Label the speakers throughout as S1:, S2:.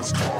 S1: It's cold.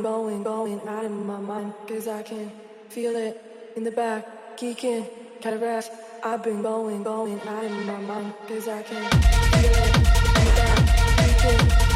S1: going, going, going out of my mind. Cause I can feel it in the back, geeking, cataracts. I've been going, going out of my mind. Cause I can feel it in the back, geeking.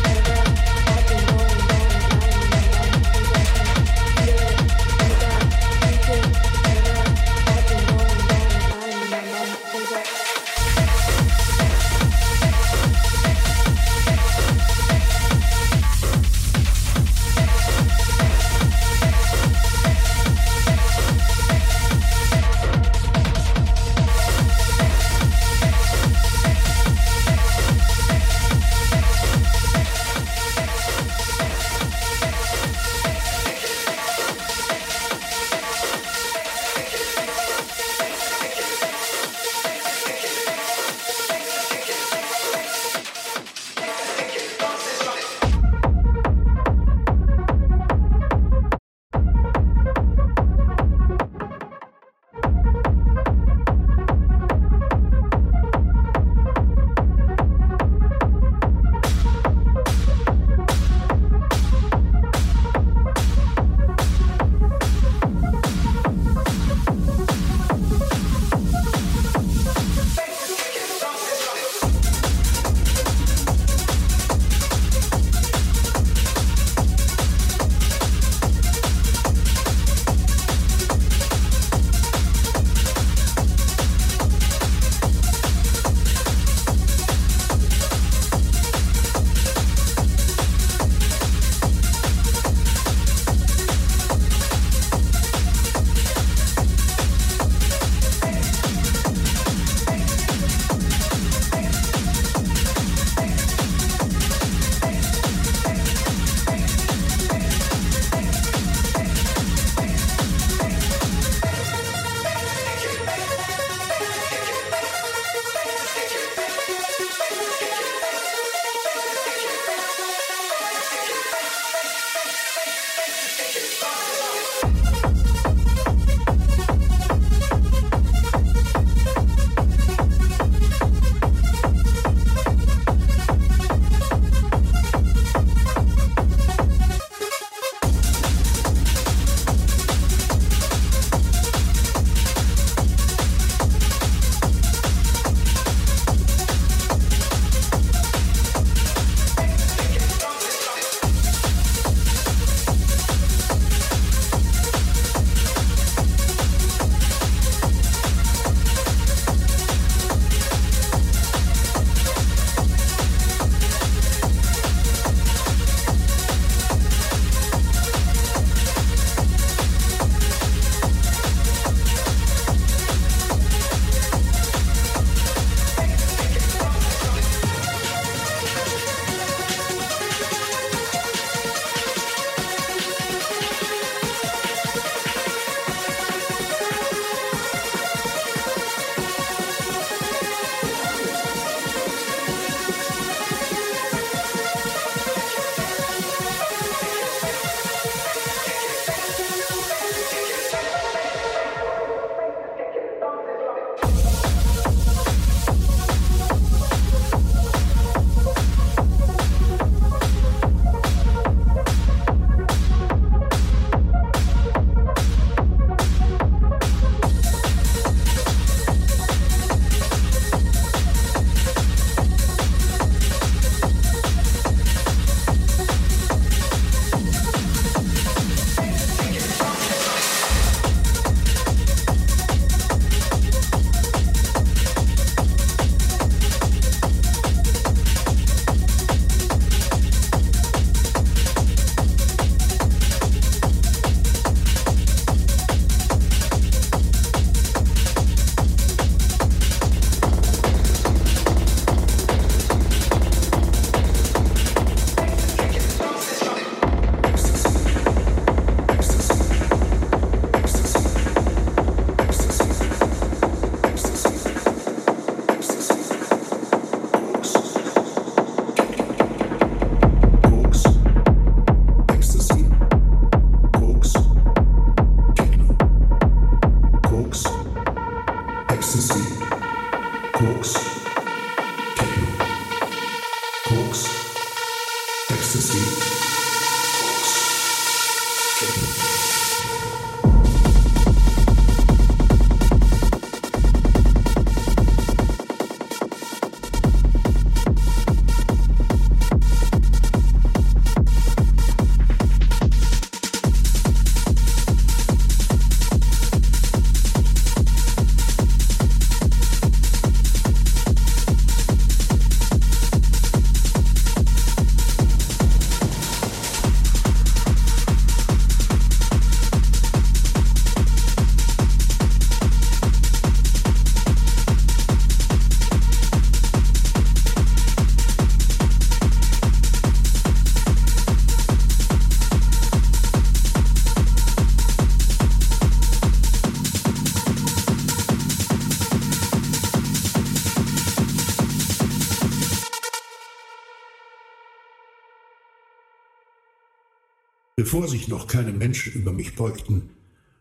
S2: bevor sich noch keine Menschen über mich beugten,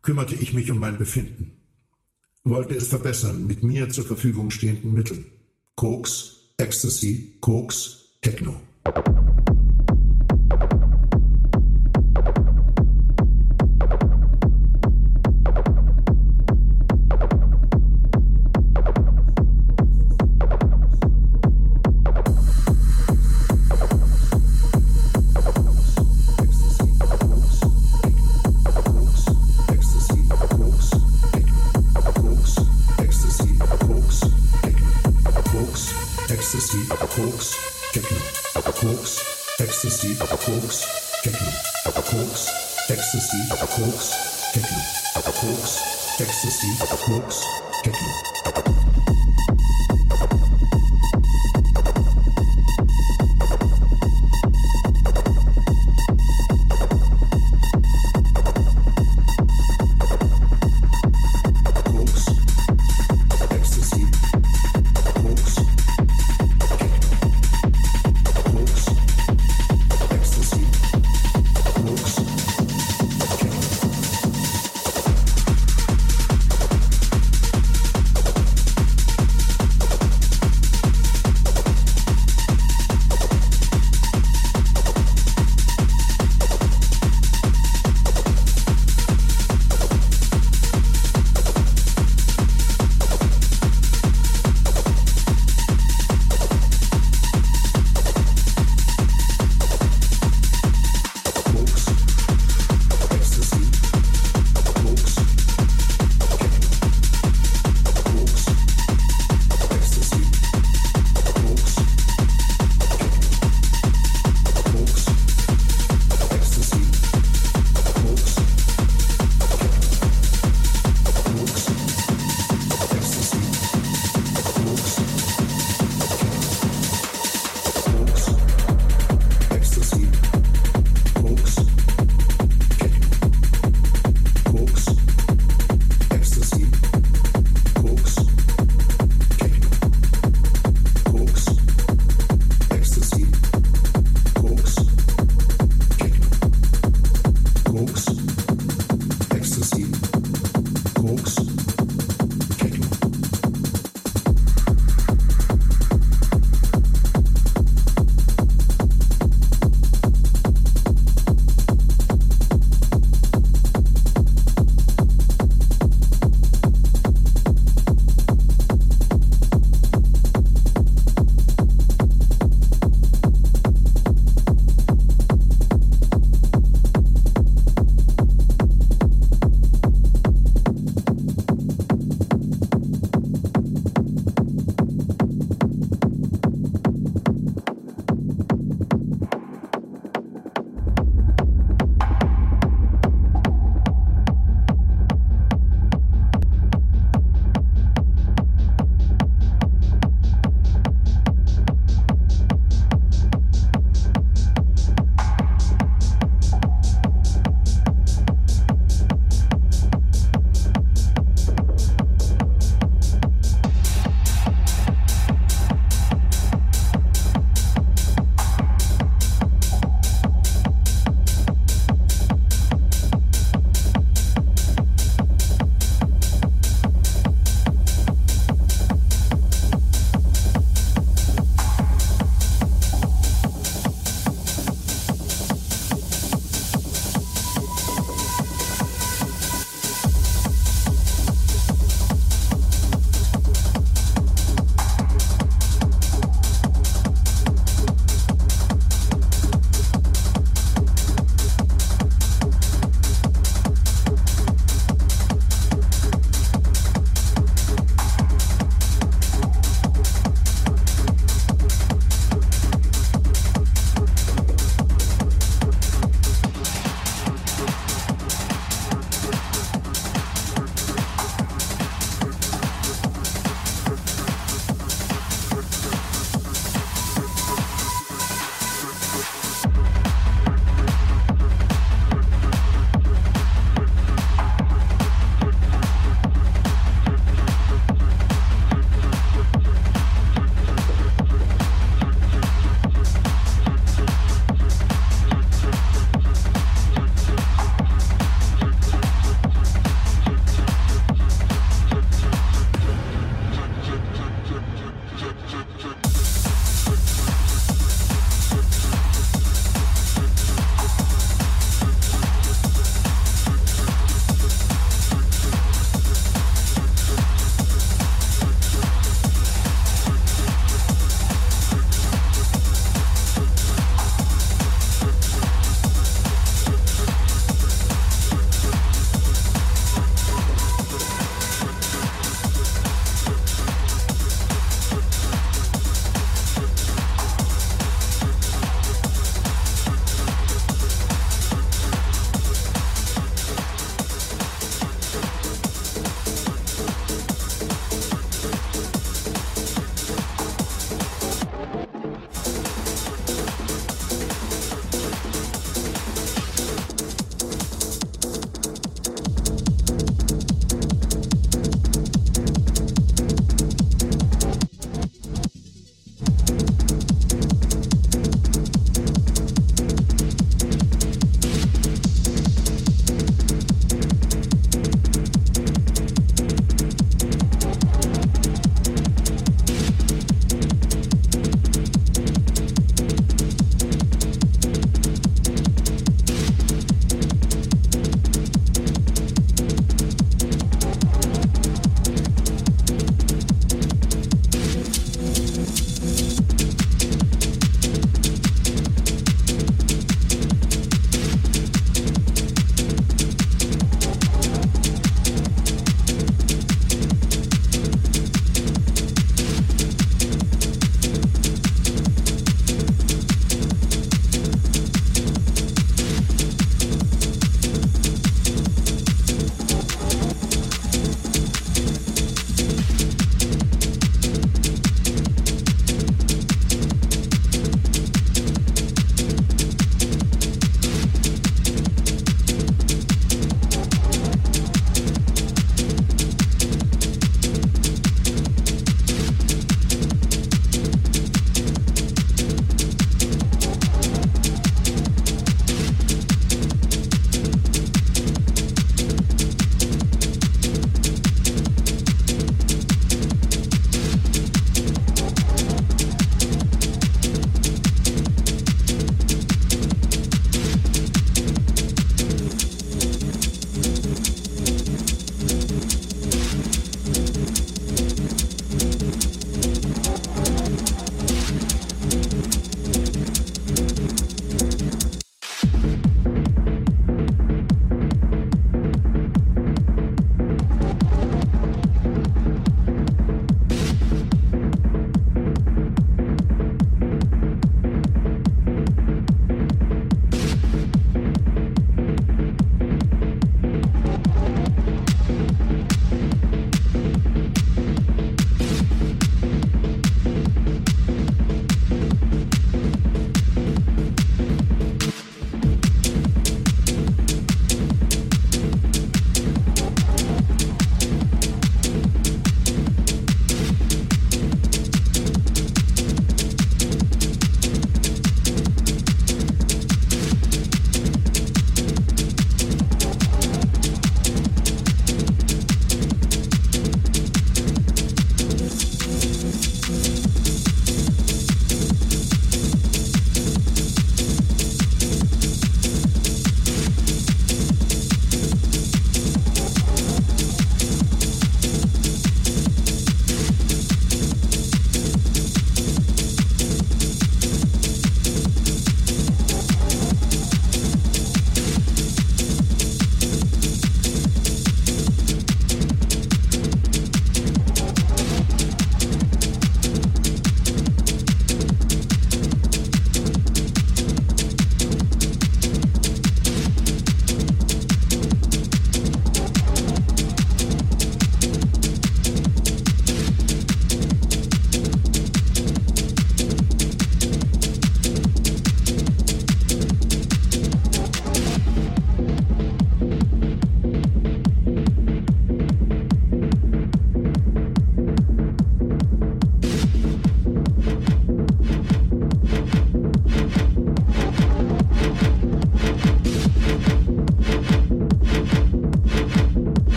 S2: kümmerte ich mich um mein Befinden, wollte es verbessern mit mir zur Verfügung stehenden Mitteln. Koks, Ecstasy, Koks, Techno.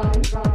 S3: run, run.